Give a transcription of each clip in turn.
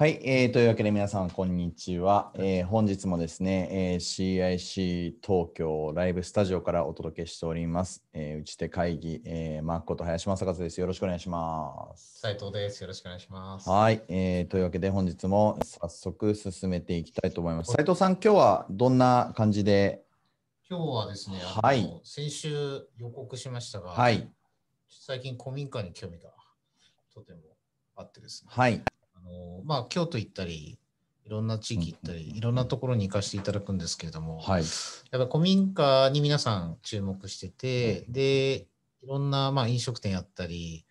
はい、えーというわけで皆さん、こんにちは。えー本日もですね、えー CIC 東京ライブスタジオからお届けしております。えー打ち手会議、えー、マッコと林正和です。よろしくお願いします。斉藤です。よろしくお願いします。はい、えーというわけで本日も早速進めていきたいと思います。斉藤さん、今日はどんな感じで？今日はですね、はい先週予告しましたが、はい、最近古民家に興味がとてもあってですね、はい、あのまあ、京都行ったり、いろんな地域行ったり、いろんなところに行かせていただくんですけれども、はい、やっぱ古民家に皆さん注目してて、で、いろんな、まあ、飲食店やったり、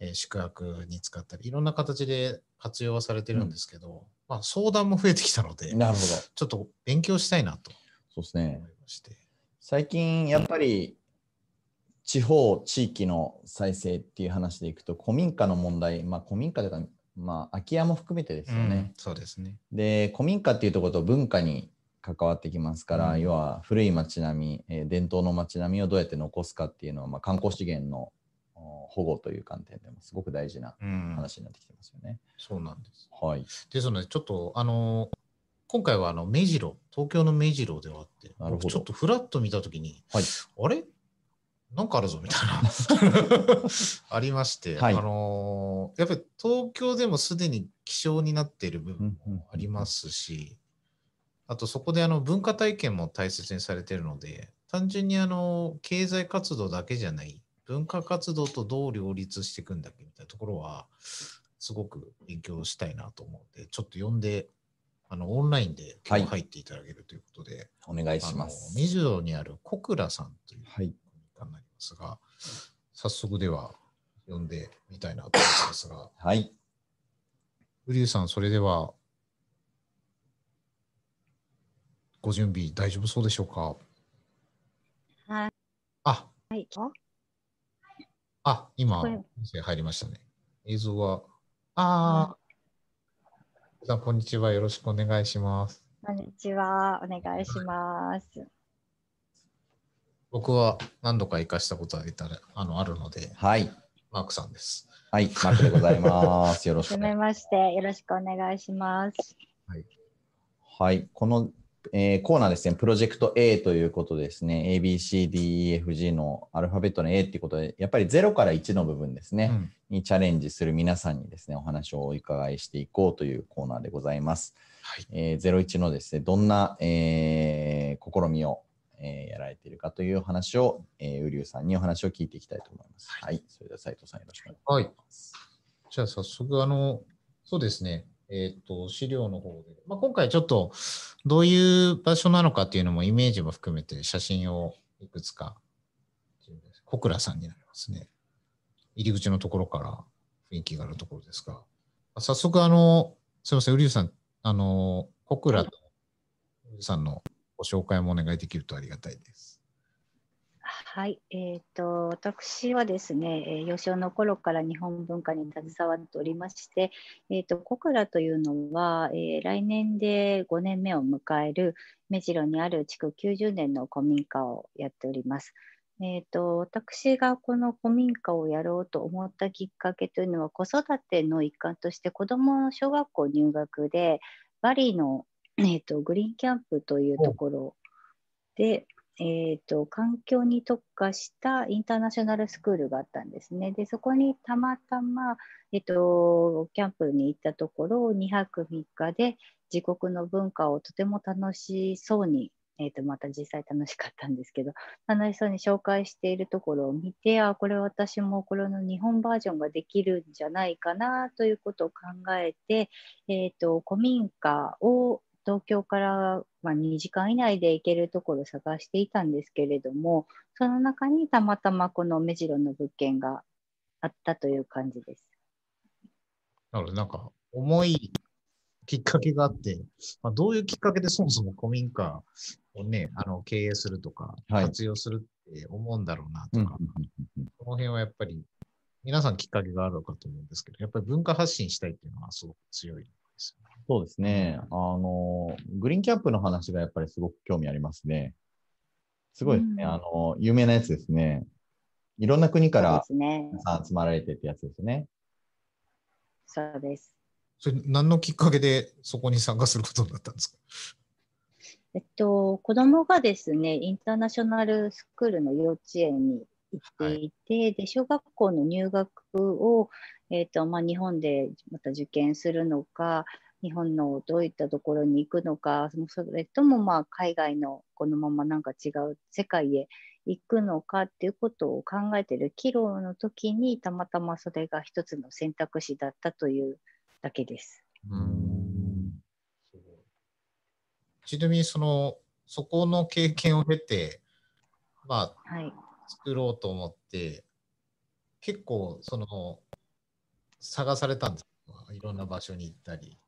えー宿泊に使ったり、いろんな形で活用はされてるんですけど、まあ、相談も増えてきたので、なるほど。ちょっと勉強したいなとそうですね思い。まして。最近やっぱり地方地域の再生っていう話でいくと古民家の問題まあ古民家というかまあ空き家も含めてですよねうん、そうですね。で古民家っていうところと文化に関わってきますから、うん要は古い町並み、えー伝統の町並みをどうやって残すかっていうのは、まあ、観光資源のお保護という観点でもすごく大事なうん、話になってきてますよね。そうなんです。はい。ですので、ちょっと、あの、今回はあの目白、東京の目白ではあって、ちょっとフラッと見たときに、はいあれ？なんかあるぞみたいな。ありまして、はい。あのやっぱり東京でもすでに希少になっている部分もありますし、あとそこであの文化体験も大切にされているので、単純にあの経済活動だけじゃない、文化活動とどう両立していくんだっけみたいなところは、すごく勉強したいなと思うので、ちょっと呼んで、あのオンラインで今日入っていただけるということで、お願いします。目白にある小倉さんというはい。方になりますが、早速では呼んでみたいなと思いますが、はい。ウリュウさん、それでは、ご準備大丈夫そうでしょうか？はい。あ、はい。あ、今、音声入りましたね。映像は、あー、さん、こんにちは。よろしくお願いします。こんにちは。お願いします。僕は何度か行かしたことはあのあるので、はい。マークさんです。はい。マークでございます。よろしくはじお願いしますめまして。よろしくお願いします。はい、この、えーコーナーですね、プロジェクト A ということですね、ABCDEFG のアルファベットの A っていうことで、やっぱり0から1の部分ですね、うんにチャレンジする皆さんにですね、お話をお伺いしていこうというコーナーでございます。はい。えー、01のですね、どんな、えー試みを、えーやられているかという話を、えー、ウリュウさんにお話を聞いていきたいと思います。はい、それでは斉藤さんよろしくお願いします。じゃあ早速、あの、そうですね、えっ、と、資料の方で、まあ、今回ちょっとどういう場所なのかっていうのもイメージも含めて写真をいくつか、小倉さんになりますね。入り口のところから雰囲気があるところですが、早速、あの、すみません、ウリュウさん、あの、小倉とウリュウさんのご紹介もお願いできるとありがたいです。はい。えっ、と、私はですね、幼少の頃から日本文化に携わっておりまして、えっ、と、小倉というのは、えー来年で5年目を迎える目白にある築90年の古民家をやっております。えっ、と、私がこの古民家をやろうと思ったきっかけというのは、子育ての一環として子どもの小学校入学で、バリの、えー、とグリーンキャンプというところで、えー、と環境に特化したインターナショナルスクールがあったんですね。でそこにたまたま、えー、とキャンプに行ったところを2泊3日で自国の文化をとても楽しそうに、えー、とまた実際楽しかったんですけど楽しそうに紹介しているところを見てあこれ私もこれの日本バージョンができるんじゃないかなということを考えて、えー、と古民家を東京から、まあ、2時間以内で行けるところを探していたんですけれども、その中にたまたまこの目白の物件があったという感じです。なので、なんか、重いきっかけがあって、まあ、どういうきっかけでそもそも古民家をね、あの経営するとか、はい活用するって思うんだろうなうんとか、この辺はやっぱり、皆さんきっかけがあるのかと思うんですけど、やっぱり文化発信したいっていうのはすごく強いですよね。そうですね。あの、グリーンキャンプの話がやっぱりすごく興味ありますね。すごいですね。うんあの、有名なやつですね。いろんな国からそうですね。皆さん集まられてってやつですね。そうです。それ何のきっかけでそこに参加することになったんですか？えっと、子供がですね、インターナショナルスクールの幼稚園に行っていて、で、小学校の入学を、えっと、まあ、日本でまた受験するのか、日本のどういったところに行くのか、それともまあ海外のこのままなんか違う世界へ行くのかっていうことを考えてる岐路の時にたまたまそれが一つの選択肢だったというだけです。ちなみにそのそこの経験を経て、まあ、はい。作ろうと思って結構その探されたんですいろんな場所に行ったり。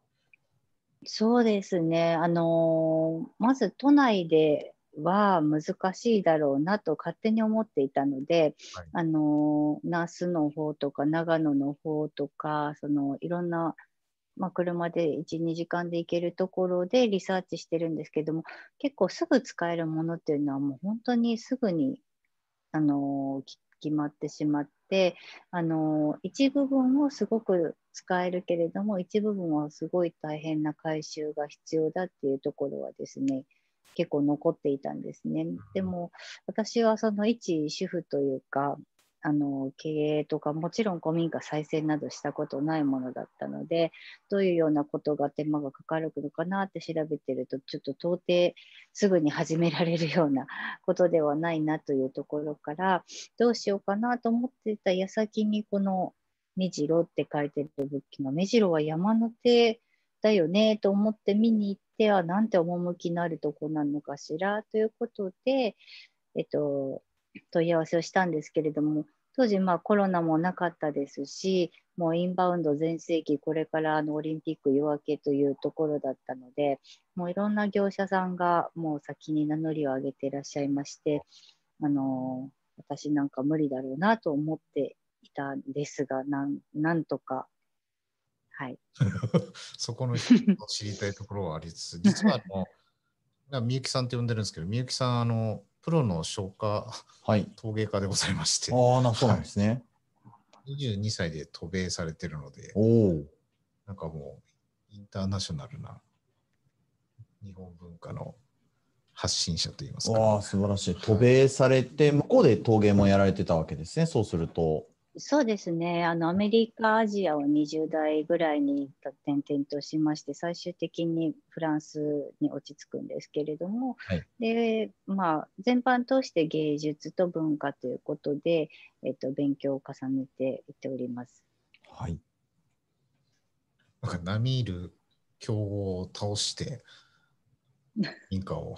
そうですね。あのーまず都内では難しいだろうなと勝手に思っていたので、はいあのー那須の方とか長野の方とか、そのいろんな、まあ、車で1、2時間で行けるところでリサーチしてるんですけども、結構すぐ使えるものっていうのはもう本当にすぐに、あの決まってしまって、あの一部分をすごく使えるけれども一部分はすごい大変な回収が必要だっていうところはですね結構残っていたんですね。でも私はその一主婦というかあの経営とかもちろん古民家再生などしたことないものだったのでどういうようなことが手間がかかるのかなって調べてるとちょっと到底すぐに始められるようなことではないなというところからどうしようかなと思っていた矢先にこの目白って書いてる物件が目白は山の手だよねと思って見に行ってはなんて趣のあるとこなのかしらということで、えっと、問い合わせをしたんですけれども当時まあコロナもなかったですしもうインバウンド全盛期これからあのオリンピック夜明けというところだったのでもういろんな業者さんがもう先に名乗りを上げていらっしゃいましてあの私なんか無理だろうなと思っていたんですがなんなんとかはい。そこの知りたいところはありつつ、実はあの、なみゆきさんって呼んでるんですけど、みゆきさん、あの、プロの消化はい。陶芸家でございまして、ああ、なそうなんですね。22歳で渡米されてるので、おお。なんかもう、インターナショナルな日本文化の発信者といいますわあ、か。素晴らしい。渡米されて、向こうで陶芸もやられてたわけですね。そうすると。そうですねあのアメリカアジアを20代ぐらいに転々としまして最終的にフランスに落ち着くんですけれども、はいでまあ、全般通して芸術と文化ということで、えっと、勉強を重ねていっております。はい。なんか、並みいる強豪を倒して、民家を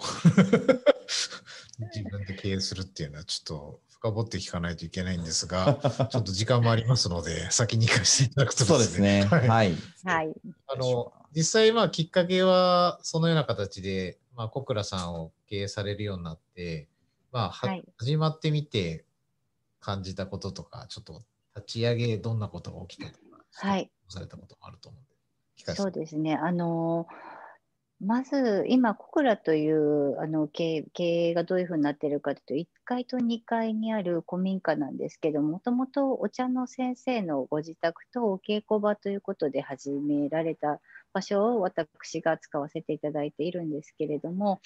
自分で経営するっていうのは、ちょっと深掘って聞かないといけないんですが、ちょっと時間もありますので、先に行かせていただくとそうですね。はいはい。はい、あの実際、まあ、きっかけはそのような形で、まあ、小倉さんを経営されるようになって、まあははい始まってみて感じたこととか、ちょっと立ち上げ、どんなことが起きたとか、はい、されたこともあると思うんで、聞かせてそうですね。あのまず今、小倉というあの経営がどういうふうになっているかというと、1階と2階にある古民家なんですけど、もともとお茶の先生のご自宅とお稽古場ということで始められた場所を私が使わせていただいているんですけれども、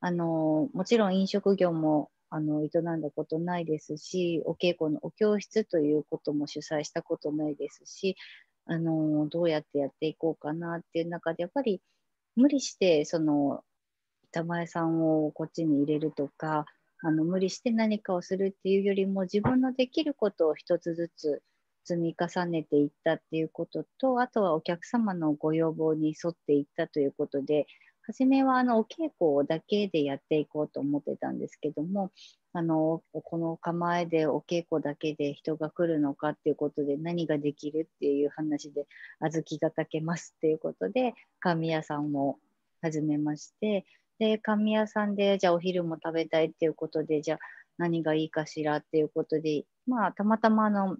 あのもちろん飲食業もあの営んだことないですし、お稽古のお教室ということも主催したことないですし、あのどうやってやっていこうかなっていう中でやっぱり無理してその板前さんをこっちに入れるとかあの無理して何かをするっていうよりも自分のできることを一つずつ積み重ねていったっていうこととあとはお客様のご要望に沿っていったということで初めはあのお稽古だけでやっていこうと思ってたんですけどもあのこの構えでお稽古だけで人が来るのかっていうことで何ができるっていう話で小豆が炊けますっていうことで神屋さんを始めましてで神屋さんでじゃあお昼も食べたいっていうことでじゃあ何がいいかしらっていうことでまあたまたまあの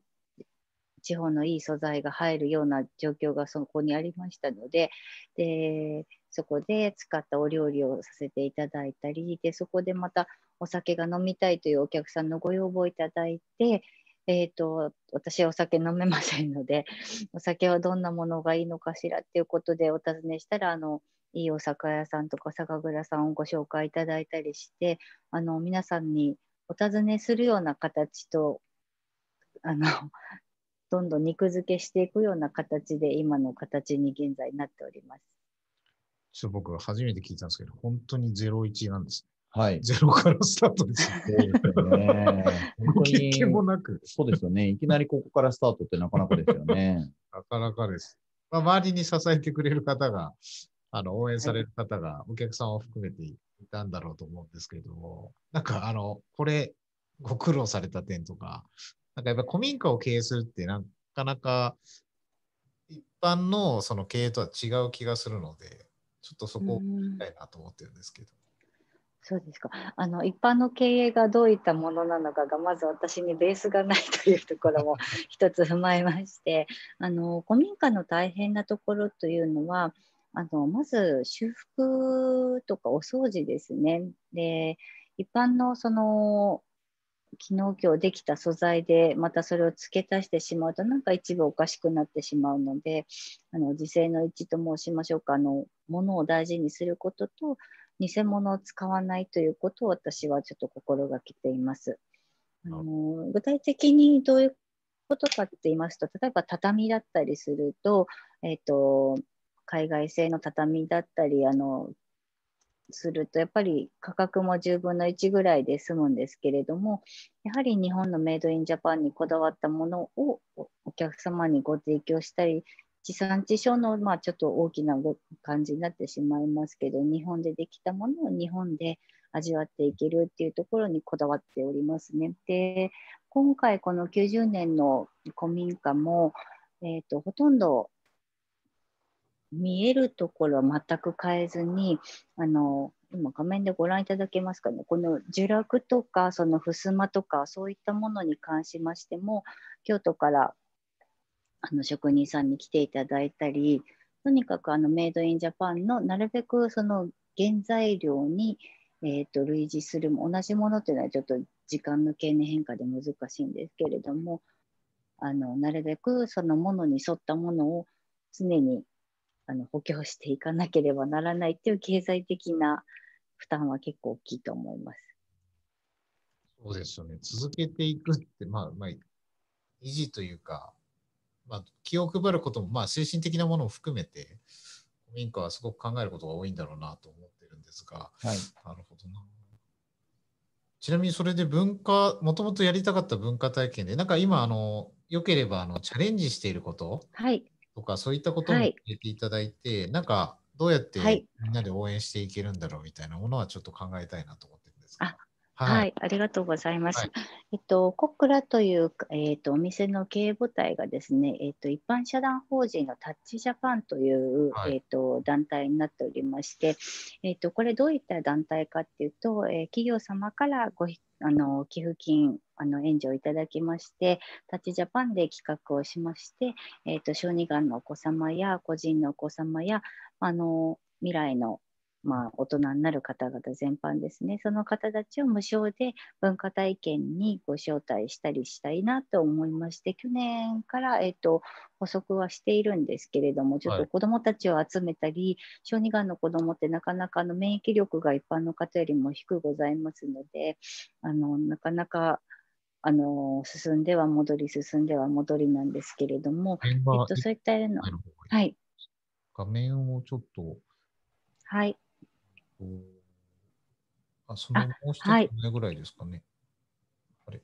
地方のいい素材が入るような状況がそこにありましたのででそこで使ったお料理をさせていただいたりでそこでまたお酒が飲みたいというお客さんのご要望をいただいてえっ、と、私はお酒飲めませんので、お酒はどんなものがいいのかしらっていうことでお尋ねしたら、あの、いいお酒屋さんとか酒蔵さんをご紹介いただいたりして、あの、皆さんにお尋ねするような形と、あの、どんどん肉付けしていくような形で今の形に現在なっております。ちょっと僕初めて聞いたんですけど、本当に01なんです。はい。ゼロからスタートです。そうですよね。本当に。経験もなく。そうですよね。いきなりここからスタートってなかなかですよね。なかなかです。まあ、周りに支えてくれる方が、あの、応援される方が、お客さんを含めていたんだろうと思うんですけれども、なんか、あの、これ、ご苦労された点とか、なんかやっぱ古民家を経営するってなかなか一般のその経営とは違う気がするので、ちょっとそこを聞きたいなと思ってるんですけど。そうですかあの一般の経営がどういったものなのかがまず私にベースがないというところも 一つ踏まえましてあの古民家の大変なところというのはあのまず修復とかお掃除ですね。で一般のその昨日今日できた素材でまたそれを付け足してしまうとなんか一部おかしくなってしまうのであの時勢の一致と申しましょうかあのものを大事にすることと偽物を使わないということを私はちょっと心がけています。あの具体的にどういうことかって言いますと例えば畳だったりすると,、えーと、と海外製の畳だったりあのするとやっぱり価格も10分の1ぐらいで済むんですけれどもやはり日本のメイドインジャパンにこだわったものをお客様にご提供したり地産地消の、まあ、ちょっと大きな感じになってしまいますけど日本でできたものを日本で味わっていけるっていうところにこだわっておりますね。で今回この90年の古民家も、えーとほとんど見えるところは全く変えずに、あの、今画面でご覧いただけますかね、この呪落とか、その襖とか、そういったものに関しましても、京都からあの職人さんに来ていただいたり、とにかくあのメイドインジャパンのなるべくその原材料に、えーと、類似する同じものというのはちょっと時間の経年変化で難しいんですけれどもあのなるべくそのものに沿ったものを常にあの補強していかなければならないっていう経済的な負担は結構大きいと思います。そうですよね。続けていくって、まあ、まあ、維持というか、まあ、気を配ることも、まあ、精神的なものを含めて、古民家はすごく考えることが多いんだろうなと思ってるんですが、はい、なるほどな。ちなみにそれで文化、もともとやりたかった文化体験で、なんか今、あの、よければあのチャレンジしていること、はい、とか、そういったことも入れていただいて、はい、なんか、どうやってみんなで応援していけるんだろうみたいなものはちょっと考えたいなと思ってるんですが。はい、はい、ありがとうございます。はい、えっと、コクラという、えっと、お店の経営母体がですね、えっと、一般社団法人のタッチジャパンという、はい、えっと、団体になっておりまして、えっと、これどういった団体かっていうと、えー、企業様からごあの寄付金あの援助をいただきまして、タッチジャパンで企画をしまして、えーと、小児がんのお子様や個人のお子様やあの未来のまあ、大人になる方々全般ですね、その方たちを無償で文化体験にご招待したりしたいなと思いまして、去年から、えーと、補足はしているんですけれども、ちょっと子どもたちを集めたり、はい、小児がんの子どもってなかなかの免疫力が一般の方よりも低くございますので、あのなかなかあの進んでは戻り、進んでは戻りなんですけれども、えっと、そういったの、はい。画面をちょっと。はい。あ、そのもう一つ前ぐらいですかね。あ,、れ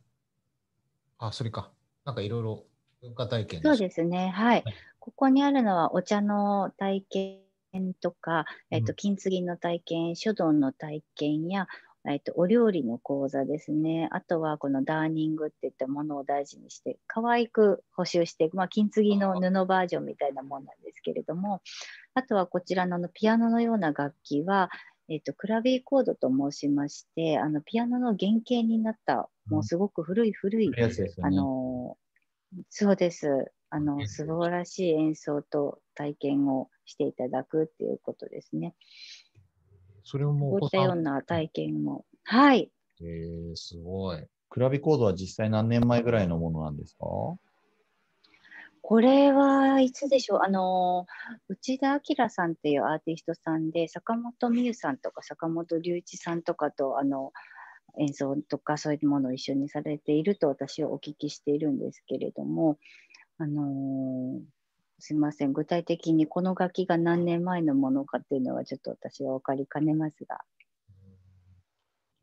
あ、それか。なんかいろいろ文化体験そうですね。はい。ここにあるのはお茶の体験とか、えっと、金継ぎの体験、書道の体験や、えっと、お料理の講座ですね。あとはこのダーニングっていったものを大事にして、可愛く補修してまあ、金継ぎの布バージョンみたいなものなんですけれども、あとはこちらのピアノのような楽器は、えっと、クラビーコードと申しまして、あのピアノの原型になった、もうすごく古い古い、あのそうです。あの素晴らしい演奏と体験をしていただくっていうことですね。それもこういったような体験も。はい。えー、すごい。クラビコードは実際何年前ぐらいのものなんですか？これはいつでしょう？あの内田明さんっていうアーティストさんで坂本美優さんとか坂本龍一さんとかとあの演奏とかそういうものを一緒にされていると私はお聞きしているんですけれどもあのすいません。具体的にこの楽器が何年前のものかっていうのはちょっと私は分かりかねますが。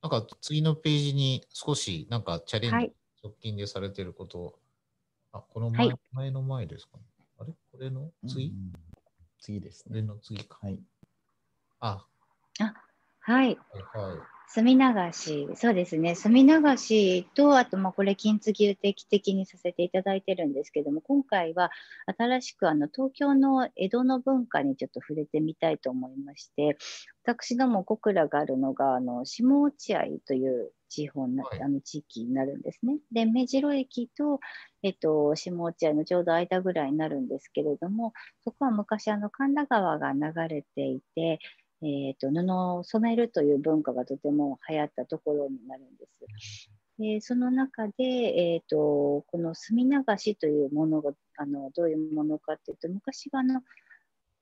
なんか次のページに少しなんかチャレンジ、はい。直近でされてること、あ、この前,、はい前の前ですか？ね。あれ？これの次、うん次？ですこれね。の次か。はい。あ、はいはいはい。墨流し、そうですね、墨流しと、あと、まあ、これ、金継ぎを定期的にさせていただいてるんですけども、今回は新しくあの東京の江戸の文化にちょっと触れてみたいと思いまして、私ども小倉があるのが、あの下落合という地方な、はいあの地域になるんですね。で、目白駅と、えっと、下落合のちょうど間ぐらいになるんですけれども、そこは昔、あの神田川が流れていて、えー、と布を染めるという文化がとても流行ったところになるんです。でその中で、えー、とこの墨流しというものがあのどういうものかというと昔はあの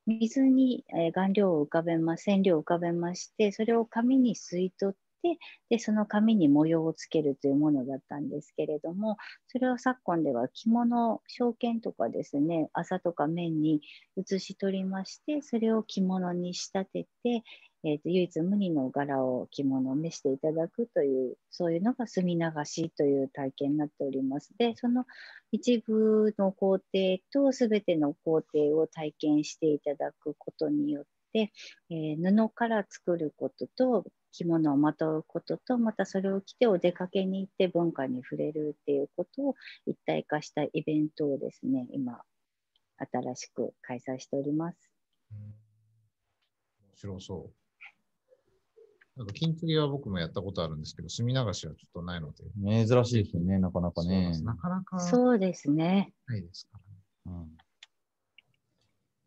水に、え顔料を浮かべます染料を浮かべましてそれを紙に吸い取ってでその紙に模様をつけるというものだったんですけれどもそれを昨今では着物証券とかですね麻とか面に写し取りましてそれを着物に仕立てて、えー、と唯一無二の柄を着物を召していただくというそういうのが墨流しという体験になっております。でその一部の工程と全ての工程を体験していただくことによって、えー布から作ることと着物をまとうこととまたそれを着てお出かけに行って文化に触れるっていうことを一体化したイベントをですね今新しく開催しております。うん面白そう。なんか金継ぎは僕もやったことあるんですけど、墨流しはちょっとないので。珍しいですよね、なかなかねそうなんです。なかなかそうですね。ないですからね。うん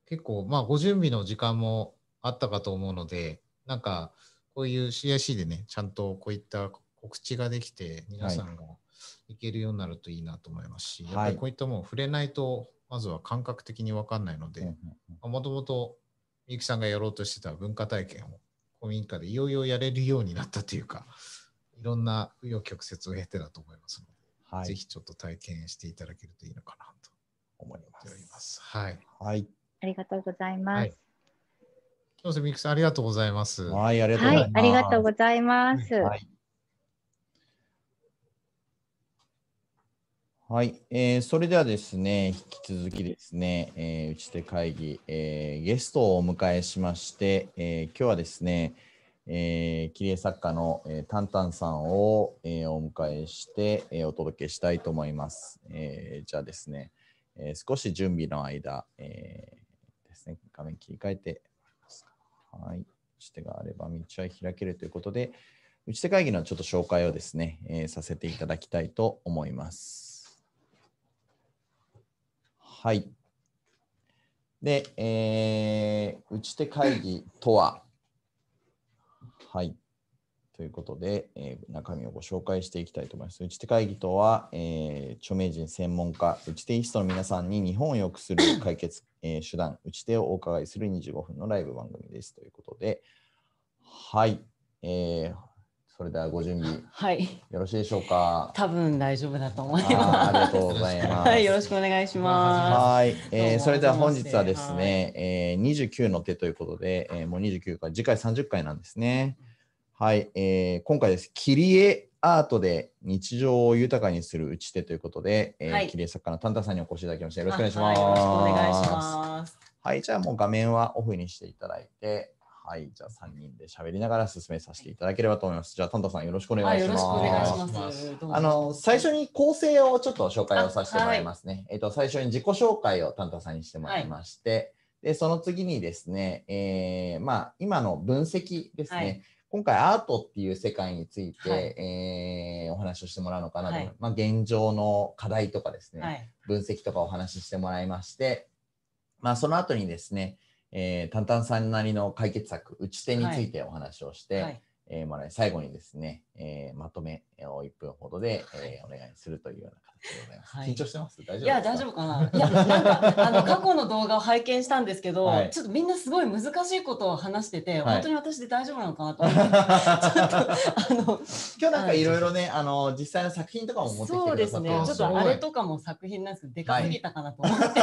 結構、まあ、ご準備の時間もあったかと思うので、なんか、こういう CIC でね、ちゃんとこういった告知ができて、皆さんがいけるようになるといいなと思いますし、はいやっぱりこういったものを触れないと、まずは感覚的に分かんないので、もともとみゆきさんがやろうとしてた文化体験を古民家でいよいよやれるようになったというか、いろんな紆余曲折を経てだと思いますので、はい、ぜひちょっと体験していただけるといいのかなと思いま思っております。す。はい。はい。ありがとうございます。はいどうぞみゆきさん、ありがとうございます。はい、ありがとうございます。はい、ありがとうございます。はい。はい、えーそれではですね、引き続きですね、えー打ち手会議、えーゲストをお迎えしまして、えー今日はですね、えー切り絵作家の、えータンタンさんを、えーお迎えして、えーお届けしたいと思います。えーじゃあですね、えー少し準備の間、えーですね、画面切り替えて。はい。打ち手があれば道は開けるということで、打ち手会議のちょっと紹介をですね、えーさせていただきたいと思います。はい。で、えー打ち手会議とは、はい。ということで、えー中身をご紹介していきたいと思います。打ち手会議とは、えー著名人専門家、打ち手イストの皆さんに日本を良くする解決、えー手段、打ち手をお伺いする25分のライブ番組ですということで、はい。えーそれではご準備はい、よろしいでしょうか？多分大丈夫だと思いあーありがまとうございす。ます。はい、よろしくお願いしまはい、えーそれでは本日はですね、えー29の手ということで、えーもう29回、次回30回なんですね。はい、えー今回です。切り絵アートで日常を豊かにする打ち手ということで、えーはい切り絵作家のタンタさんにお越しいただきました。よろしくお願いしあます。はいよろしくお願いします。はい、じゃあもう画面はオフにしていただいて、はい、じゃあ3人で喋りながら進めさせていただければと思います。じゃあタンタさんよろしくお願はいい、します。よろしくお願いしまますす。どうぞあの最初に構成をちょっと紹介をさせてもらいますね。えっと最初に自己紹介をタンタさんにしてもらいまして、でその次にですね、えーまあ今の分析ですね。はい今回アートっていう世界について、はい。えーお話をしてもらうのかなとはい。まあ現状の課題とかですね、はい、分析とかお話ししてもらいまして、まあその後にですね、えー、タンタンさんなりの解決策、打ち手についてお話をして、はい、えーもらい最後にですね、えーまとめを1分ほどで、えーお願いするというような形でございます。はい。緊張してます？大丈夫ですか？いや大丈夫かな？いやなんかあの過去の動画を拝見したんですけど、はい。ちょっとみんなすごい難しいことを話してて、はい。本当に私で大丈夫なのかなと思って、ちょっとあの今日なんかいろいろね、あの実際の作品とかも持ってきてそうくださってですね。ちょっとあれとかも作品なんですけど、でかすぎたかなと思って。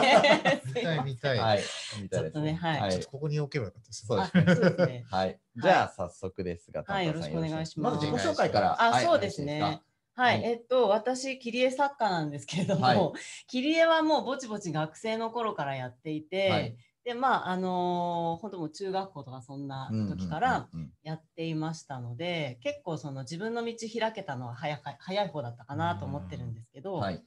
見たい見たい。はい、みたいちょっとね。はい。ちょっとここに置けばよかったですね。そうですね。はい。じゃあ早速ですが、はい。よろしくお願いします。まず自己紹介から。あ、はいそうですね。。はい、はいえっと、私、切り絵作家なんですけれども、はい 切り絵はもうぼちぼち学生の頃からやっていて、はいで、まあ、あのー本当もう中学校とかそんな時からやっていましたので、結構その自分の道開けたのは早か早い方だったかなと思ってるんですけど、うんはい。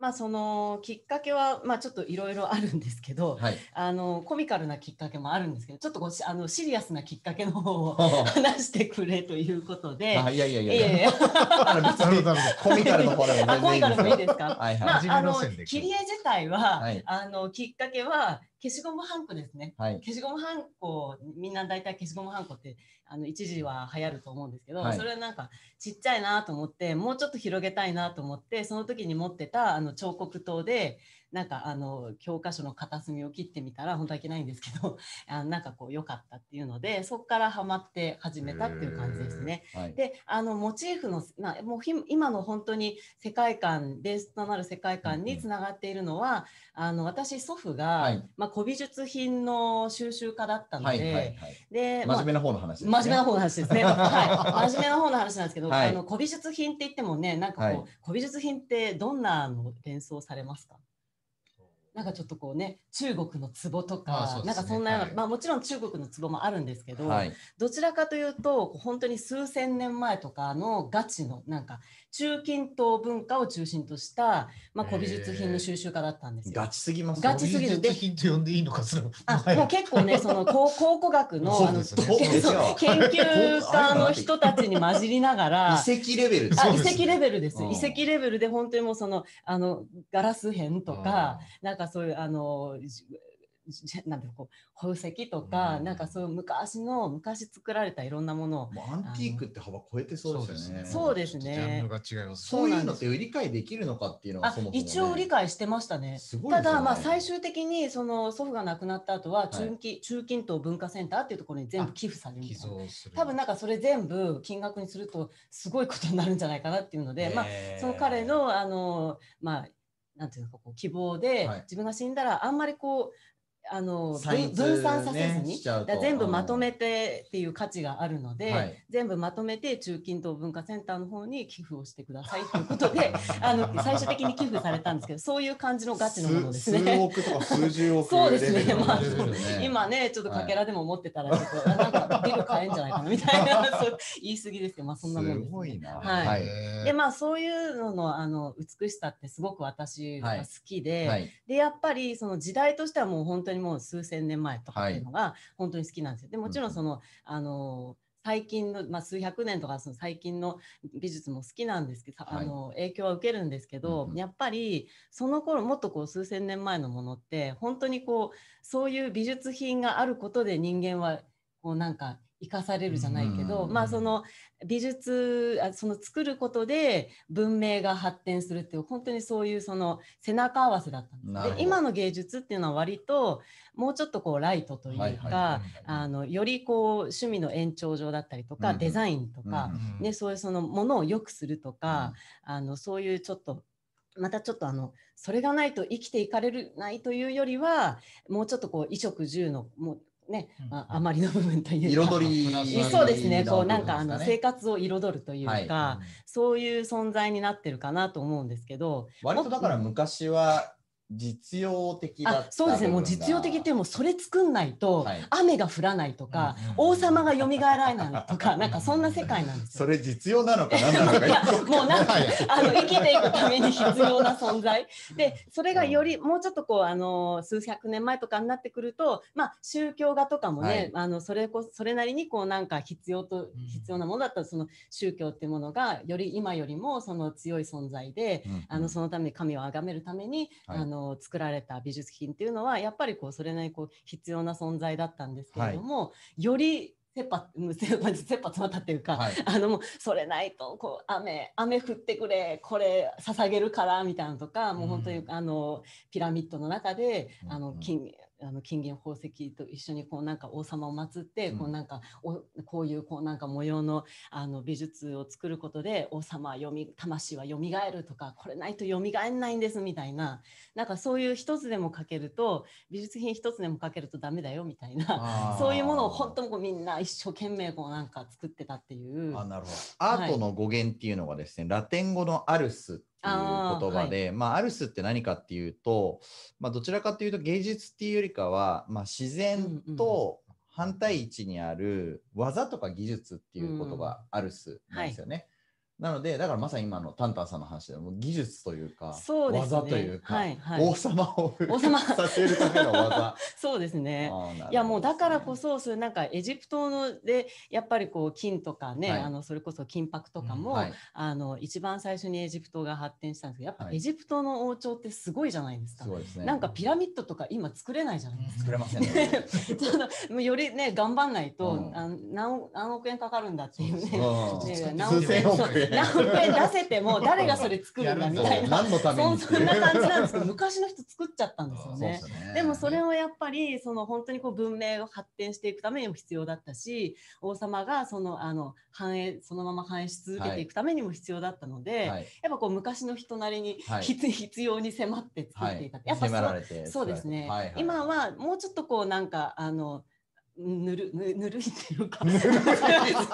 まあ、そのきっかけは、まあ、ちょっといろいろあるんですけど、はい。あのコミカルなきっかけもあるんですけど、ちょっとこうしあのシリアスなきっかけの方を 話してくれということで、あいやいやいいややいや。あの別に。なるほどなるほコミカルの方でもあ、コミカルもいいでですか？はいはい。まあ、あの切り絵自体は、はい。あのきっかけは消しゴムはんこですね。はい。消しゴムはんこ、みんな大体消しゴムはんこってあの一時は流行ると思うんですけど、はいそれはなんかちっちゃいなと思って、もうちょっと広げたいなと思って、その時に持ってたあの彫刻刀で。なんかあの教科書の片隅を切ってみたら本当はいけないんですけど あのなんかこう良かったっていうのでそこからハマって始めたっていう感じですね。はい。であのモチーフの、まあ、もうひ今の本当に世界観ベースとなる世界観につながっているのは、あの私祖父が、はいまあ、古美術品の収集家だったので、はいはいはい。でまあ真面目な方の話ですね。真面目な方の話ですね。はい、真面目な方の話なんですけど、はいあの古美術品って言ってもね、なんかこう、はい古美術品ってどんなのを連想されますか？なんかちょっとこうね、中国の壺とか、ね。なんかそんなような、はい。まあもちろん中国の壺もあるんですけど、はい。どちらかというと本当に数千年前とかのガチのなんか中近東文化を中心とした、まあ、古美術品の収集家だったんですよ。ガチすぎますガチすぎる。美術品と呼んでいいのかそれもあもう結構ねその考 考古学のあのね。研究家の人たちに混じりながら。遺跡レベルあ遺跡レベルです、うん。遺跡レベルで本当にもうそのあのガラス片とかあなんかそういうあのなんてこう宝石とか、うんなんかそういう昔の昔作られたいろんなものをもうアンティークって幅超えてそうですよね。そうですねちょっとジャンルが違います。そういうのって理解できるのかっていうのがあそもそも、ね。一応理解してましたね。ねただまあ最終的にその祖父が亡くなった後は中,、はい中近東文化センターっていうところに全部寄付されるみ寄たいな。贈する。多分なんかそれ全部金額にするとすごいことになるんじゃないかなっていうので、まあその彼のあのまあなんていうのかこう希望で、はい。自分が死んだらあんまりこうあの分分散させずに、ね全部まとめてっていう価値があるので、はい。全部まとめて中近東文化センターの方に寄付をしてくださいということで あの最終的に寄付されたんですけどそういう感じのガチのものです数数ね。億とか数十億そうですね。まあ今ねちょっとかけらでも持ってたらちょっと、あなんかビル買えんじゃないかなみたいな。そう言い過ぎですけどまあそんなもんです、ね。すごいな。はい。でまあそういうののあの美しさってすごく私が好きで、はい。でやっぱりその時代としてはもう本当にもう数千年前とかっていうのが本当に好きなんですよ。でもちろんその、あの最近の、まあ、数百年とかその最近の美術も好きなんですけど、はいあの影響は受けるんですけど、うんうん。やっぱりその頃もっとこう数千年前のものって本当にこうそういう美術品があることで人間はこうなんか生かされるじゃないけど、うんまあその美術あその作ることで文明が発展するっていう本当にそういうその背中合わせだったんですで今の芸術っていうのは割ともうちょっとこうライトというか、よりこう趣味の延長上だったりとか、うんデザインとか、うんね、そういうそのものを良くするとか、あのそういうちょっとまたちょっとあのそれがないと生きていかれるないというよりはもうちょっとこう衣食住のもうね、うんまあ、余りの部分というか。彩りいそうですね、こうなんのかあの生活を彩るというか、はい。そういう存在になってるかなと思うんですけど、割とだから昔は実用的だそうですね、もう実用的っていうもうそれ作んないとはい。雨が降らないとか、うん王様が蘇らないとか、なんかそんな世界なんですよ。それ実用なのか何なのか もうなんかはいあの生きていくために必要な存在。でそれがよりもうちょっとこうあの数百年前とかになってくると、まあ、宗教画とかもね、はい。あのそれこそれなりにこうなんか必要と必要なものだったらその宗教っていうものがより今よりもその強い存在で、うん。あのそのために神を崇めるために、はい。あの作られた美術品っていうのはやっぱりこうそれなりにこう必要な存在だったんですけれども、より切羽詰まったっていうか、はい。あのもうそれないとこう雨雨降ってくれこれ捧げるからみたいなのとかもう本当に、うん。あのピラミッドの中であうんうん。の金あの金銀宝石と一緒にこうなんか王様を祀って、うんこうなん。かおこういうこうなんか模様のあの美術を作ることで王様はよみ魂は蘇るとかこれないと蘇んないんですみたいな。なんかそういう一つでもかけると美術品一つでもかけるとダメだよみたいな。そういうものを本当にこうみんな一生懸命こうなんか作ってたっていう。あなるほど。アートの語源っていうのがですね、ラテン語のアルス言葉で、まあアルスって何かっていうと、まあどちらかというと芸術っていうよりかは、まあ自然と反対位置にある技とか技術っていうことがアルスなんですよね。なので、だからまさに今のタンタンさんの話でも技術というか、そうですね技というか、はいはい王様を王様させるための技。そうですね。ねいやもうだからこそそういうなんかエジプトのでやっぱりこう金とかね、はいあのそれこそ金箔とかも、はいあの一番最初にエジプトが発展したんですけどやっぱはいエジプトの王朝ってすごいじゃないですか。すごいですね。なんかピラミッドとか今作れないじゃないですか。作れませんね。よりね頑張んないと、うんあの何億何億円かかるんだっていうね。うんね数千億円 何億円出せても 誰がそれ作るんだみたいな。そんな感じなんですけど昔の人作っちゃったんですよね。ですね。でもそれをやっぱりその本当にこう文明を発展していくためにも必要だったし王様がそのあの繁栄そのまま繁栄し続けていくためにも必要だったので、はい。やっぱこう昔の人なりにはい。必,、必要に迫って作っていた、やっぱそうですね、はいはい。今はもうちょっとこうなんかあのぬるぬぬるいっていうか。すい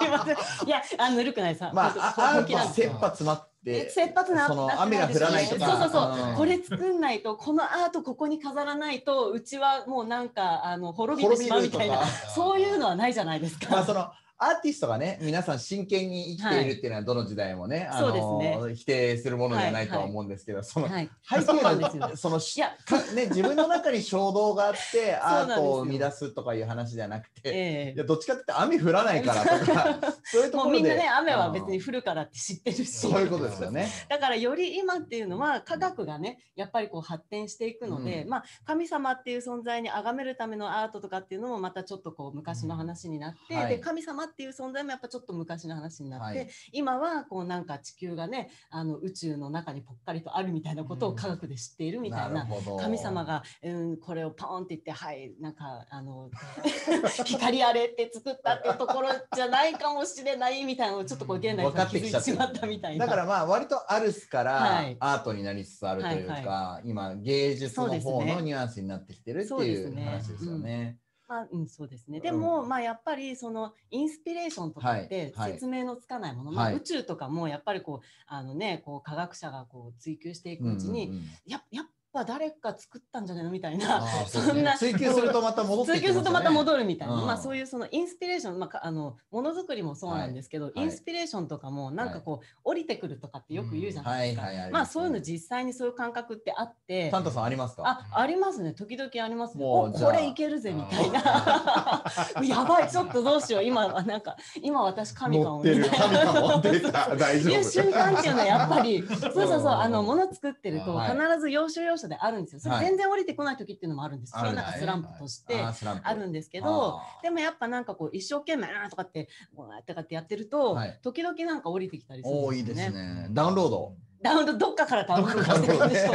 ません。いやあぬるくないさ。まあ、あ本気なんです切羽詰まって、切羽詰まそのな雨が降らないとか、そうそうそう、ん。これ作んないとこのアートここに飾らないとうちはもうなんかあの滅びてしまうみたいな。滅そういうのはないじゃないですか。まあそのアーティストがね皆さん真剣に生きているっていうのはどの時代もね、あのそうです否定するものじゃないとは思うんですけど、そのはい、背景そうなんですよ。がそのしね自分の中に衝動があって アートを生み出すとかいう話じゃなくて、えいやどっちかって言って雨降らないからとか そういうえところでもうみんなね雨は別にうん降るからって知ってるし。そういうことですよね。だからより今っていうのは科学がねやっぱりこう発展していくので、うん。まあ神様っていう存在に崇めるためのアートとかっていうのもまたちょっとこう昔の話になって、はい。で神様っていう存在もやっぱちょっと昔の話になって、はい。今はこうなんか地球がねあの宇宙の中にぽっかりとあるみたいなことを科学で知っているみたいな。るほど。神様が、うん、これをパーンって言ってはいなんかあの 光あれって作ったっていうところじゃないかもしれないみたいなのをちょっとこう現代に気づいってしまったみたいな。だからまあ割とアルスからはい。アートになりつつあるというか、はい今芸術のそうですね。方のニュアンスになってきてるっていう話ですよね。まあ、うん、そうですね。うん。でも、まあ、やっぱり、そのインスピレーションとかってはいはい。説明のつかないもの、はい。まあ、宇宙とかも、やっぱりこう、あのね、こう科学者がこう追求していくうちに、うんうんうん。や、やっぱ誰か作ったんじゃないの？みたいあな。ーそんな追求するとまた戻追求するとまた戻るみたいな、うん。まあそういうそのインスピレーション、まあか、あのものづくりもそうなんですけど、い。インスピレーションとかもなんかこう、降りてくるとかってよく言うじゃないですか、まあそういうの実際にそういう感覚ってあって。サンタさんありますか？あありますね。時々ありますね。おこれいけるぜみたいな。やばいちょっとどうしよう。今はなんか今私神かもみたいな神が持ってた 大丈いう夫瞬間っていうのはやっぱり。そうそうそう。あの物作ってるとはい。必ず要所要所であるんですよ。それはい。全然降りてこない時っていうのもあるんです。それはなんかスランプとしてあるんですけどでもやっぱなんかこう一生懸命あーとかってこうやってやってると、はい。時々なんか降りてきたりするんおーいいですね。ダウンロードダウンロードどっかからダウンロードしてるんでしょう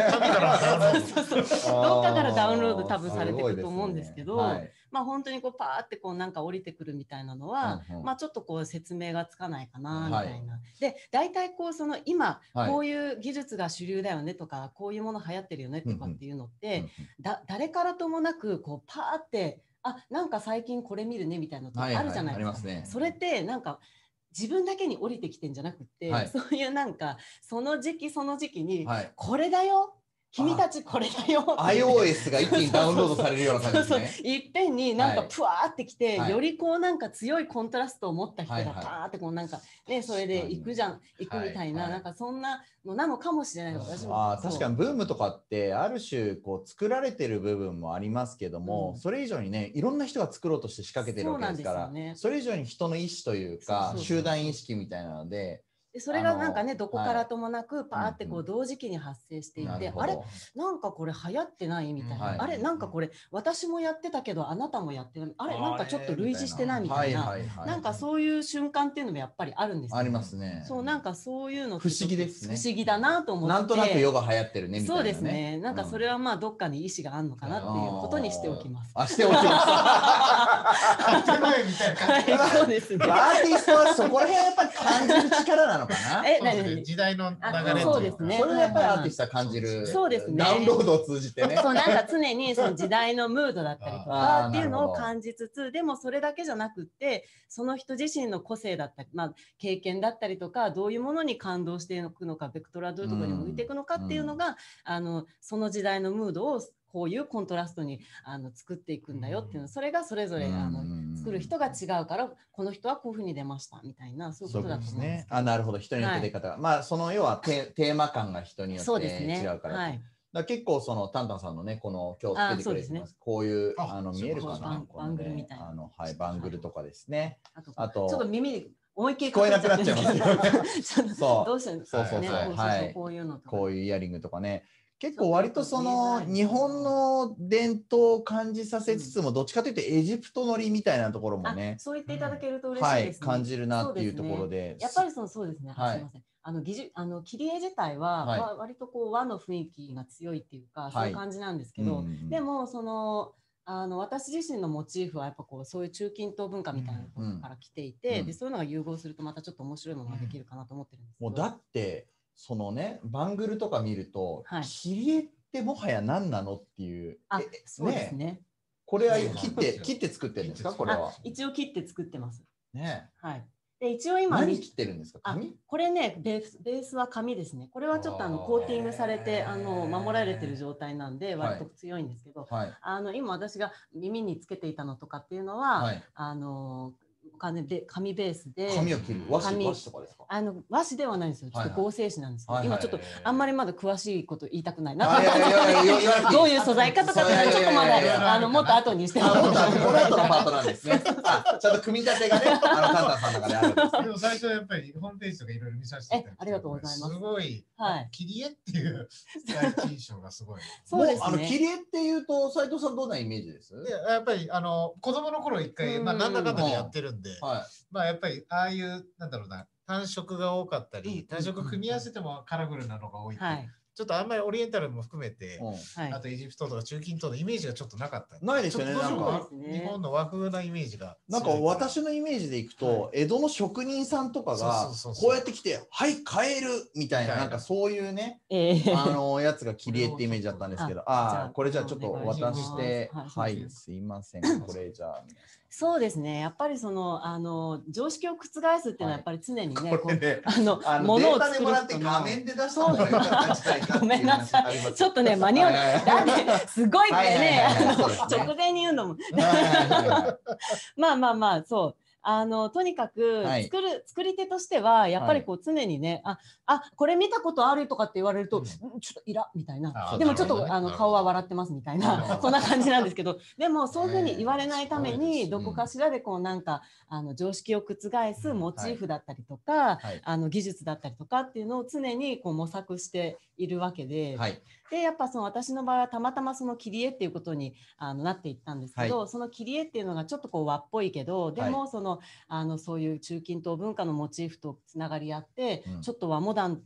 どっかから。ダウンロード多分されてると思うんですけどまあ本当にこうパーってこうなんか降りてくるみたいなのは、うんうん。まあちょっとこう説明がつかないかなみはい。たいな。で大体こうその今はい。こういう技術が主流だよねとかこういうもの流行ってるよねとかっていうのって、だ誰からともなくこうパーってあなんか最近これ見るねみたいなのってはいあるじゃないですか。はいありますね。それってなんか自分だけに降りてきてんじゃなくって、はい。そういうなんかその時期その時期に、はい。これだよ君たちこれだよ。iOS が一気にダウンロードされるような感じですそうねそういっぺんになんかはい。プワーってきて、はい。よりこうなんか強いコントラストを持った人がはいはいパーってこうなんかねそれで行くじゃん。行くみたいな、はいなんかそんなのなのかもしれない私も。あー確かにブームとかってある種こう作られてる部分もありますけども、うん。それ以上にねいろんな人が作ろうとして仕掛けてるわけですからそね。それ以上に人の意思というか集団意識みたいなのででそれがなんかねどこからともなくパーってこうんううん。同時期に発生していて、なるほど。あれなんかこれ流行ってないみたいな、はい。あれなんかこれ私もやってたけどあなたもやってない。あれなんかちょっと類似してないみたいな、な。んかそういう瞬間っていうのもやっぱりあるんですよありますね。そうなんかそういうの不思議ですね。不思議だなと思って。なんとなくヨガ流行ってるねみたいな、ね。そうですね。なんかそれはまあどっかに意思があるのかなっていうことにしておきます。あしておきます。はい、そうですね。アーティストはそこら辺はやっぱり感じる力なのかな？え、何？時代の流れそうですね。それはやっぱりアーティストは感じる。そうですね。ダウンロードを通じてね。そうなんか常にその時代のムードだったりとかっていうのを感じつつでもそれだけじゃなくってその人自身の個性だったり、まあ、経験だったりとかどういうものに感動していくのかベクトルはどういうところに向いていくのかっていうのが、あのその時代のムードをこういうコントラストにあの作っていくんだよっていうのそれがそれぞれあのうん作る人が違うからこの人はこういうふうに出ましたみたいなそういうことだとです思います。ね。あ、なるほど。人によって出方が。まあ、その要はテテーマ感が人によって。違うから。だかはい。ら結構そのタンタンさんのね、この今日つけてくれてあそうですねます。こういうああの見えるかなバン。このねバングルみたいなあのはいバングルとかですね。あとあとちょっと耳に思いっきり聞こえなくなっちゃいますよ そうどうしてそうそうそうねはいこういうのこういうイヤリングとかね。結構割とその日本の伝統を感じさせつつも、どっちかというとエジプト乗りみたいなところもあね、そう言っていただけると嬉しはいいですね。感じるなっていうところで。やっぱりそのそうですね。はいすみません。あの技術あの切り絵自体は、はいわ割とこう和の雰囲気が強いっていうか、いそういう感じなんですけうんど、うんうんでもその。あの私自身のモチーフはやっぱこうそういう中近東文化みたいなところから来ていて、うんでそういうのが融合するとまたちょっと面白いものができるかなと思ってるんです。もうだってそのねバングルとか見ると、はい。切り絵ってもはや何なのっていうあえそうですね。これは切って切って作ってるんですか？これは。あ一応切って作ってます。ねはい。で一応今何切ってるんですか？あ紙？これねベースベースは紙ですね。これはちょっとあのコーティングされてあの守られてる状態なんで割と強いんですけど、はい。あの今私が耳につけていたのとかっていうのは、はい。あの紙で紙ベースで。紙を切る。和紙紙。和紙とかですか？あの和紙ではないんですよ。ちょっと合成紙なんですけど、はいはい。今ちょっとあんまりまだ詳しいこと言いたくないな。どういう素材かとかちょっとまいやいやいやいや。だあのもっと後にしてあもっと後この後のパートなんですね。あちゃんと組み立てがねあのタンタンさんの中であるんですねでも最初はやっぱりホームページとかいろいろ見させていただいて。えありがとうございます。すごい、はい。切り絵っていう第一印象がすごい。そうですもうあの切ね。り絵っていうと斉藤さんどんなイメージです？でやっぱりあの子供の頃一回、まあ、うんなんだかんだでやってるんで、はまあやっぱりああいうなんだろうな単色が多かったうんり単色組み合わせてもカラフルなのが多いはい。ちょっとあんまりオリエンタルも含めてあ。とエジプトとか中近東のイメージがちょっとなかった。ないですよね日本の和風なイメージがなんか私のイメージでいくと、江戸の職人さんとかがこうやって来て「はい買える」みたいなななんかそういうねえーあのやつが切り絵ってイメージだったんですけどああこれじゃあちょっと渡してはいはいすいません。これじゃあ皆さんそうですね。やっぱりそのあの常識を覆すっていうのはやっぱり常にね、これねうあのあのもらって作る人の画面で出した方が ごめんなさい。ちょっとね間に合わない。はいだってすごいね、直前に言うのも。まあまあまあそう。あのとにかくはい。作る、作り手としてはやっぱりこう常にね、ああこれ見たことあるとかって言われると、うん。うんちょっとイラみたいな。あでもちょっと、ねあの顔は笑ってますみたいな そんな感じなんですけど。でもそういうふうに言われないためえにーどこかしらでこうなんかあの常識を覆すモチーフだったりとか、はい。あの技術だったりとかっていうのを常にこう模索しているわけで、はい。でやっぱその私の場合はたまたまその切り絵っていうことにあのなっていったんですけど、その切り絵っていうのがちょっとこう和っぽいけどでもその,、あのそういう中近東文化のモチーフとつながりあって、うん。ちょっと和モダン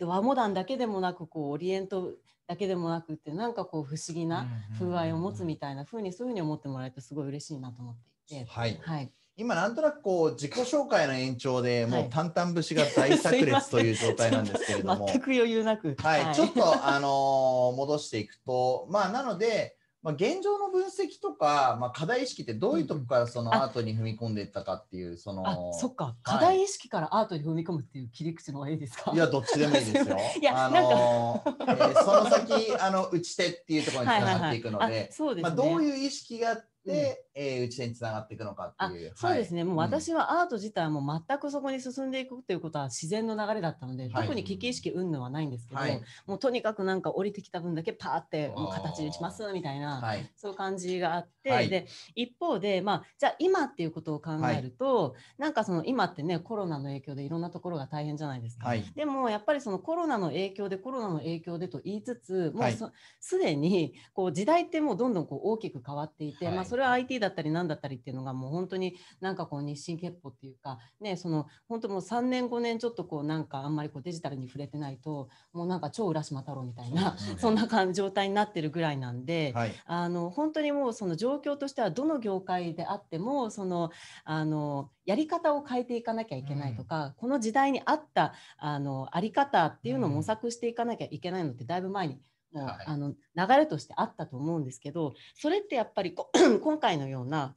和モダンだけでもなくこうオリエントだけでもなくってなんかこう不思議な風合いを持つみたいな風にそういうふうに思ってもらえるとすごい嬉しいなと思っていて。はい。はい、今なんとなくこう自己紹介の延長でもうはい淡々節が大炸裂という状態なんですけれども、全く余裕なく、はい、ちょっとあのー戻していくと、まあなので、まあ、現状の分析とか、まあ、課題意識ってどういうとこからそのあアートに踏み込んでいったかっていうそのあそっか。課題意識からアートに踏み込むっていう切り口の方がいいですか？いやどっちでもいいですよ。いやあのーえーその先あの打ち手っていうところにつながっていくの はいはいはい。であ、そうですね。まあどういう意識があって、うんえー、打ち手につながっていくのかっていう。そうですね、もう私は、はアート自体はもう全くそこに進んでいくということは自然の流れだったので、はい。特に危機意識云々はないんですけど、はい。もうとにかくなんか降りてきた分だけパーってもう形にしますみたいな、はい、そういう感じがあって、はい。で一方で、まあ、じゃあ今っていうことを考えると、なんかその今ってねコロナの影響でいろんなところが大変じゃないですか。はい、でもやっぱりそのコロナの影響でコロナの影響でと言いつつもはい。うそすで、にこう時代ってもうどんどんこう大きく変わっていて、はい。まあ、それは IT だったり何だったりっていうのがもう本当になんかこう日進月歩っていうか、ね、その本当もう3年5年ちょっとこうなんかあんまりこうデジタルに触れてないともうなんか超浦島太郎みたいなそ んな感じ状態になってるぐらいなんで。はい、あの本当にもうその状況としてはどの業界であってもそのあのやり方を変えていかなきゃいけないとか、この時代に合ったあのあり方っていうのを模索していかなきゃいけないのってだいぶ前にあの流れとしてあったと思うんですけどそれってやっぱり 今回のような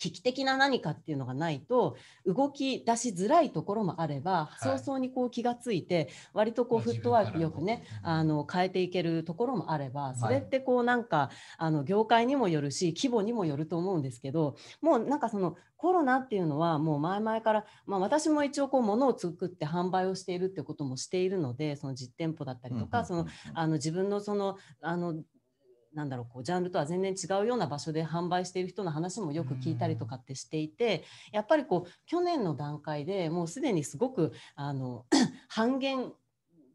危機的な何かっていうのがないと動き出しづらいところもあれば、はい。早々にこう気がついて割とこうまあフットワークよくね、あの変えていけるところもあればそれはいってこうなんか、あの業界にもよるし規模にもよると思うんですけどもうなんかそのコロナっていうのはもう前々から、まあ、私も一応こう物を作って販売をしているってこともしているのでその実店舗だったりとか、そのあの自分のそのあのなんだろうこうジャンルとは全然違うような場所で販売している人の話もよく聞いたりとかってしていてやっぱりこう去年の段階でもうすでにすごくあの 半減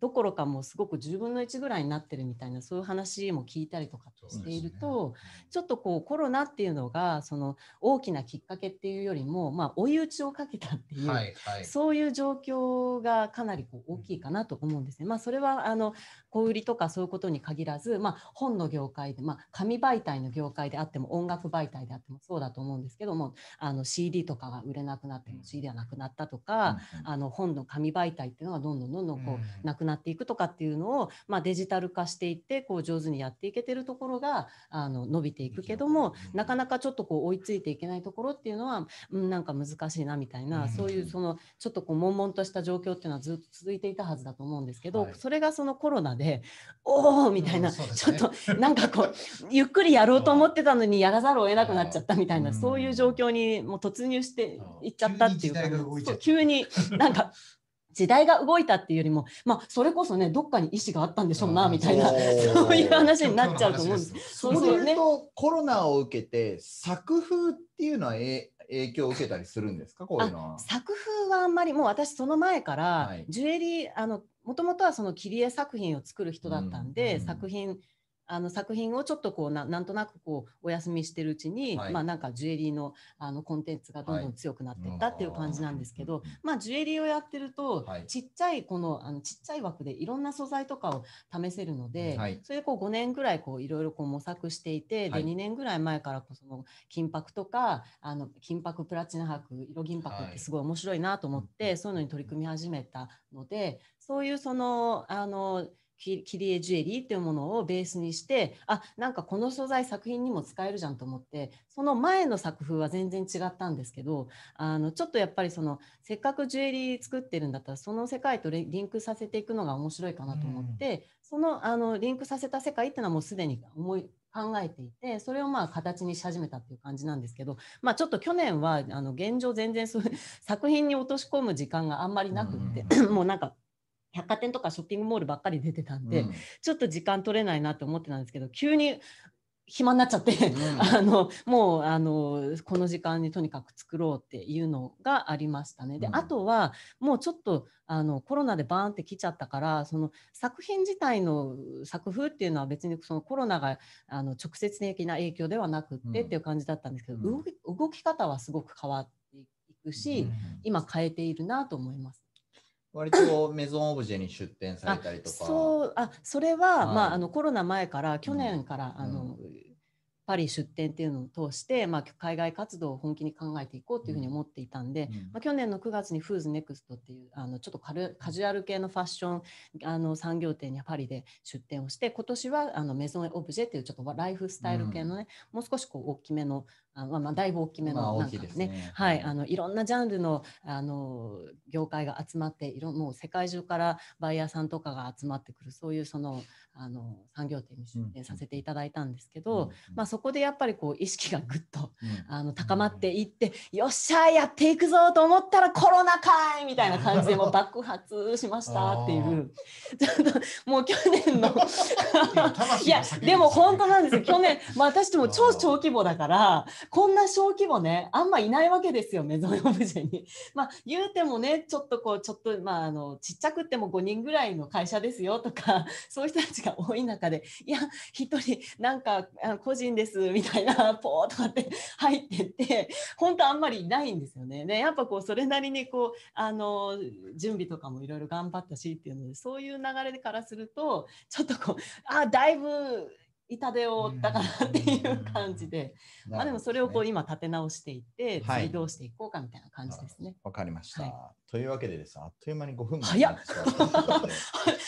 どころかもうすごく10分の1ぐらいになってるみたいなそういう話も聞いたりとかしていると、ちょっとこうコロナっていうのがその大きなきっかけっていうよりも、まあ、追い打ちをかけたっていう、はいはい。そういう状況がかなりこう大きいかなと思うんですね。まあ、それはあの小売りとかそういうことに限らず、まあ、本の業界で、まあ、紙媒体の業界であっても音楽媒体であってもそうだと思うんですけどもあの CD とかが売れなくなっても CD はなくなったとか、あの本の紙媒体っていうのがどんどんどんどんこうん。うなくなっていくとかっていうのを、まあ、デジタル化していってこう上手にやっていけてるところがあの伸びていくけどもなかなかちょっとこう追いついていけないところっていうのは、うん、なんか難しいなみたいな、うん。そういうそのちょっとこう悶々とした状況っていうのはずっと続いていたはずだと思うんですけど、はい。それがそのコロナでおおみたいな、うんそうですちょねっとなんかこうゆっくりやろうと思ってたのにやらざるを得なくなっちゃったみたいな、うん。そういう状況にもう突入していっちゃったっていうか、急になんか時代が動いたっていうよりも、まあ、それこそねどっかに意思があったんでしょうなうんみたいなそう。いう話になっちゃうと思うんです。それで言うと、コロナを受けて作風っていうのはえ影響を受けたりするんですか？こういうのは。作風はあんまりもう私その前から、はい。ジュエリーあのもともとはその切り絵作品を作る人だったんで、うんうん。作品あの作品をちょっとこうななんとなくこうお休みしてるうちに、はい。まあなんかジュエリーのあのコンテンツがどんどん強くなっていったっていう感じなんですけど、うん。まあジュエリーをやってると、はい。ちっちゃいこのあのちっちゃい枠でいろんな素材とかを試せるので、はい。それでこう5年ぐらいこういろいろこう模索していて、はい。で2年ぐらい前からこうその金箔とかあの金箔プラチナ箔色銀箔ってすごい面白いなと思って、そういうのに取り組み始めたのでそういうそのあのき切り絵ジュエリーっていうものをベースにしてあなんかこの素材作品にも使えるじゃんと思ってその前の作風は全然違ったんですけどあのちょっとやっぱりそのせっかくジュエリー作ってるんだったらその世界とリリンクさせていくのが面白いかなと思って、そのあのリンクさせた世界っていうのはもうすでに思い考えていてそれをまあ形にし始めたっていう感じなんですけど、まあ、ちょっと去年はあの現状全然そういう作品に落とし込む時間があんまりなくって、もうなんか百貨店とかショッピングモールばっかり出てたんで、うん。ちょっと時間取れないなって思ってたんですけど急に暇になっちゃって、うん。あのもうあのこの時間にとにかく作ろうっていうのがありましたね。で、うん。あとはもうちょっとあのコロナでバーンって来ちゃったからその作品自体の作風っていうのは別にそのコロナがあの直接的な影響ではなくってうん。っていう感じだったんですけど、うん。動き動き方はすごく変わっていくし、うん。今変えているなと思います。割とメゾンオブジェに出店されたりとか。そうあそれは、はい。まあ、あのコロナ前から去年から、あのパリ出店っていうのを通して、まあ、海外活動を本気に考えていこうというふうに思っていたんで、うん。まあ、去年の9月にフーズネクストっていうあのちょっとカルカジュアル系のファッションあの産業店にパリで出店をして今年はあのメゾンオブジェっていうちょっとライフスタイル系のね、もう少しこう大きめのあまあ、まあだいぶ大きめのなんかきいですね。はい、あのいろんなジャンルのあの業界が集まっていろもう世界中からバイヤーさんとかが集まってくるそういうそのあの産業展に出展させていただいたんですけど、うんまあ、そこでやっぱりこう意識がぐっとうん。あの高まっていって、よっしゃやっていくぞと思ったらコロナかいみたいな感じでもう爆発しましたっていう。ちょっともう去年の いやでも本当なんですよ。去年、まあ、私ども超小規模だからこんな小規模ねあんまいないわけですよメゾンオブジェに。まあ言うてもねちょっとこうちょっとまああのちっちゃくっても5人ぐらいの会社ですよとかそういう人たちが多い中でいや一人なんか個人ですみたいな ポーとかって入ってって本当あんまりいないんですよね。でやっぱこうそれなりにこうあの準備とかもいろいろ頑張ったしっていうのでそういう流れからするとちょっとこうあだいぶ痛手を負ったかなっていう感じで、まあでもそれをこう今立て直していってはい次どうしていこうかみたいな感じですね。わかりました、はというわけでですねあっという間に5分も早っ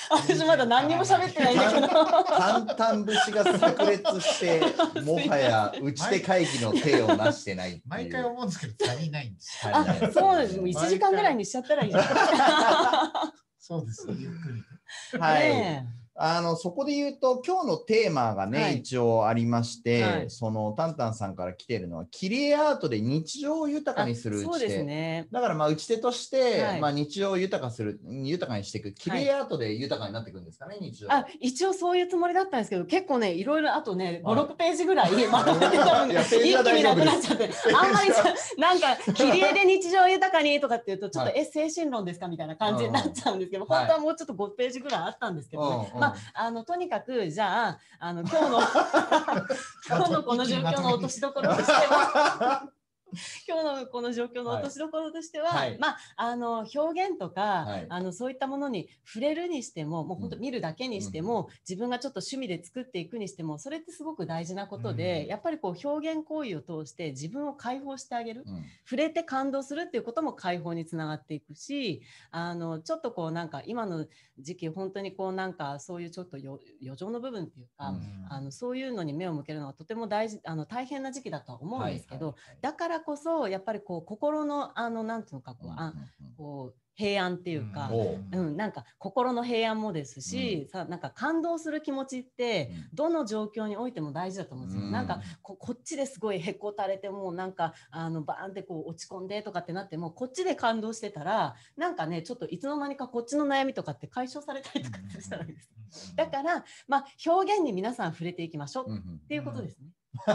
私まだ何にも喋ってないんだけど。淡々節が炸裂して もはや打ち手会議の手をなしてない毎回思うんですけど足りないんです。あ足りない、そうです。もう1時間ぐらいにしちゃったらいい。そうです。ゆっくり。はい、ねあのそこで言うと今日のテーマがね、はい。一応ありまして、はい。そのタンタンさんから来てるのは切り絵アートで日常を豊えかにする打ち手あそうですね。だからまあ打ち手として、はい。まあ、日常を豊かする豊かにしてい。く切り絵アートで豊かになっていくんですかね、日常。あ一応そういうつもりだったんですけど結構ねいろいろあとねはい。56ページぐらい まとめてたのに一気になくなっちゃって。あんまりさ なんか切り絵で日常豊かにとかっていうとちょっと、はい。え精神論ですか？みたいな感じになっちゃうんですけど、本当はもうちょっと5ページぐらいあったんですけどね、うんうんまああのとにかくじゃああの今日の 今日のこの状況の落としどころとしては 今日のこの状況の落としどころとしては、はい。まああの表現とか、はい。あのそういったものに触れるにしてももう本当うん。見るだけにしても、自分がちょっと趣味で作っていくにしてもそれってすごく大事なことで、うんやっぱりこう表現行為を通して自分を解放してあげる、うん。触れて感動するっていうことも解放につながっていくしあのちょっとこうなんか今の時期本当にこうなんかそういうちょっとよ余剰の部分っていうか、うん。あのそういうのに目を向けるのはとても大事あの大変な時期だとは思うんですけど、はいはいはいだからこそやっぱりこう心のあのなんていうのかこう、あこう平安っていうか、おう。うん、なんか心の平安もですし、さなんか感動する気持ちってうん。どの状況においても大事だと思うんですよ。うん。なんかここっちですごいへこたれてもうなんかあのバーンってこう落ち込んでとかってなってもこっちで感動してたらなんかねちょっといつの間にかこっちの悩みとかって解消されたりとかってしたらいいです。だから、まあ、表現に皆さん触れていきましょうっうんうんていうことですね。ちょ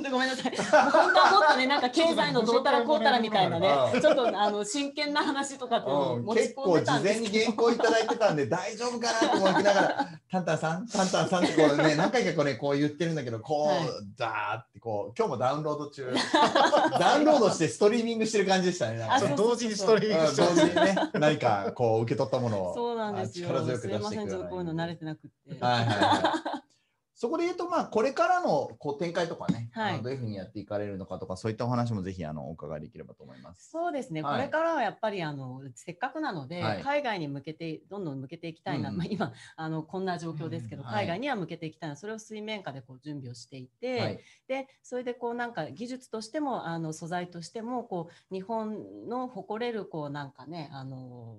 っとごめんなさい。本当はもっとね、なんか経済のどうたらこうたらみたいなねう、んちょっとあの真剣な話とかって持ち結構事込んでたんで前にすけど。原稿いただいてたんで大丈夫かなと思いながら「タンタンさんタンタンさん」ってこうね何回かこうねこう言ってるんだけどこう、はいダーってこう今日もダウンロード中ダウンロードしてストリーミングしてる感じでしたねなんか同時にストリーミングうんして同時にね何かこう受け取ったものをそうなんですよ。あ力強くすいません、出していくちょっとこういうの慣れてなくって。はいはいはい。そこで言うと、まあ、これからのこう展開とかね、はい。どういうふうにやっていかれるのかとか、そういったお話もぜひあのお伺いできればと思います。そうですね、はい。これからはやっぱりあのせっかくなので、はい。海外に向けてどんどん向けていきたいな、うん。まあ、今あのこんな状況ですけど、うん。はい。海外には向けていきたいなそれを水面下でこう準備をしていて、はい、でそれでこうなんか技術としてもあの素材としてもこう日本の誇れるこうなんかねあの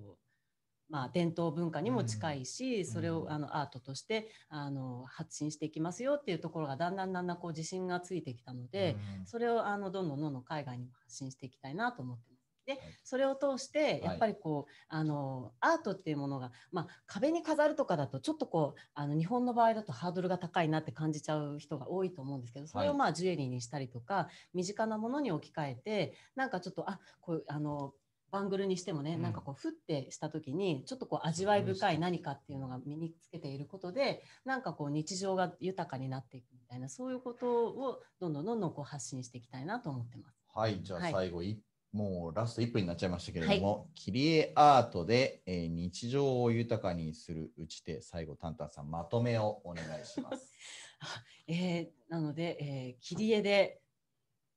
まあ、伝統文化にも近いし、それをあのアートとしてあの発信していきますよっていうところがだんだんだんだんこう自信がついてきたので、それをあのどんどんどんどん海外にも発信していきたいなと思ってます。でそれを通してやっぱりこう、あのアートっていうものが、まあ、壁に飾るとかだとちょっとこうあの日本の場合だとハードルが高いなって感じちゃう人が多いと思うんですけどそれをまあジュエリーにしたりとか身近なものに置き換えてなんかちょっとあこうあのバングルにしてもね、うん。なんかこうふってした時にちょっとこう味わい深い何かっていうのが身につけていることでなんかこう日常が豊かになっていくみたいなそういうことをどんどんどんどんこう発信していきたいなと思ってます。はい、じゃあはい。最後、いもうラスト1分になっちゃいましたけれども、切り絵アートで、えー日常を豊かにする打ち手、最後、タンタンさん、まとめをお願いします。えーなので、えー切り絵で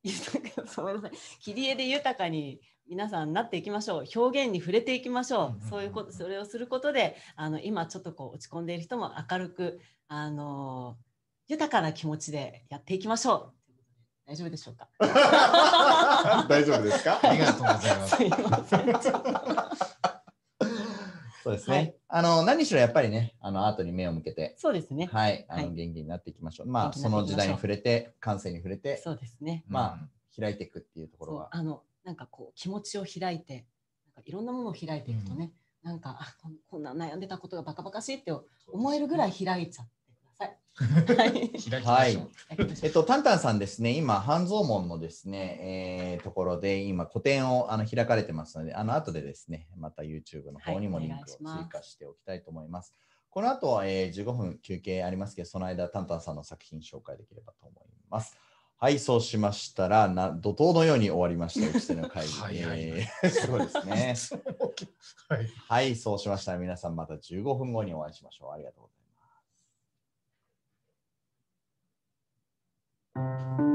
豊かごめんなさい。切り絵で豊かに皆さんなっていきましょう表現に触れていきましょうんうんうんうんうそういうことそれをすることであの今ちょっとこう落ち込んでいる人も明るくあの豊かな気持ちでやっていきましょう大丈夫でしょうか？大丈夫ですか？ありがとうございます。すいませんそうですね。はいあの何しろやっぱりね、あのアートに目を向けて、そうですね。はい、あのはい元気になっていきましょう。まあ元気そになっていきましょうの時代に触れて、感性に触れて、そうですね。まあ開いていくっていうところそうが。あのなんかこう気持ちを開いて、なんかいろんなものを開いていくとね、なんかあこんこんな悩んでたことがバカバカしいって思えるぐらい開いちゃってください。はい。えっと、タンタンさんですね、今、半蔵門のですね、えーところで、今、個展をあの開かれてますので、あの後でですね、また YouTube の方にもはいリンクを追加しておきたいと思います。この後、えー15分休憩ありますけど、その間、タンタンさんの作品紹介できればと思います。はい、そうしましたら、な怒涛のように終わりました、うちの会議。はいい、そうですねはい。はい、そうしましたら、皆さんまた15分後にお会いしましょう。ありがとうございます。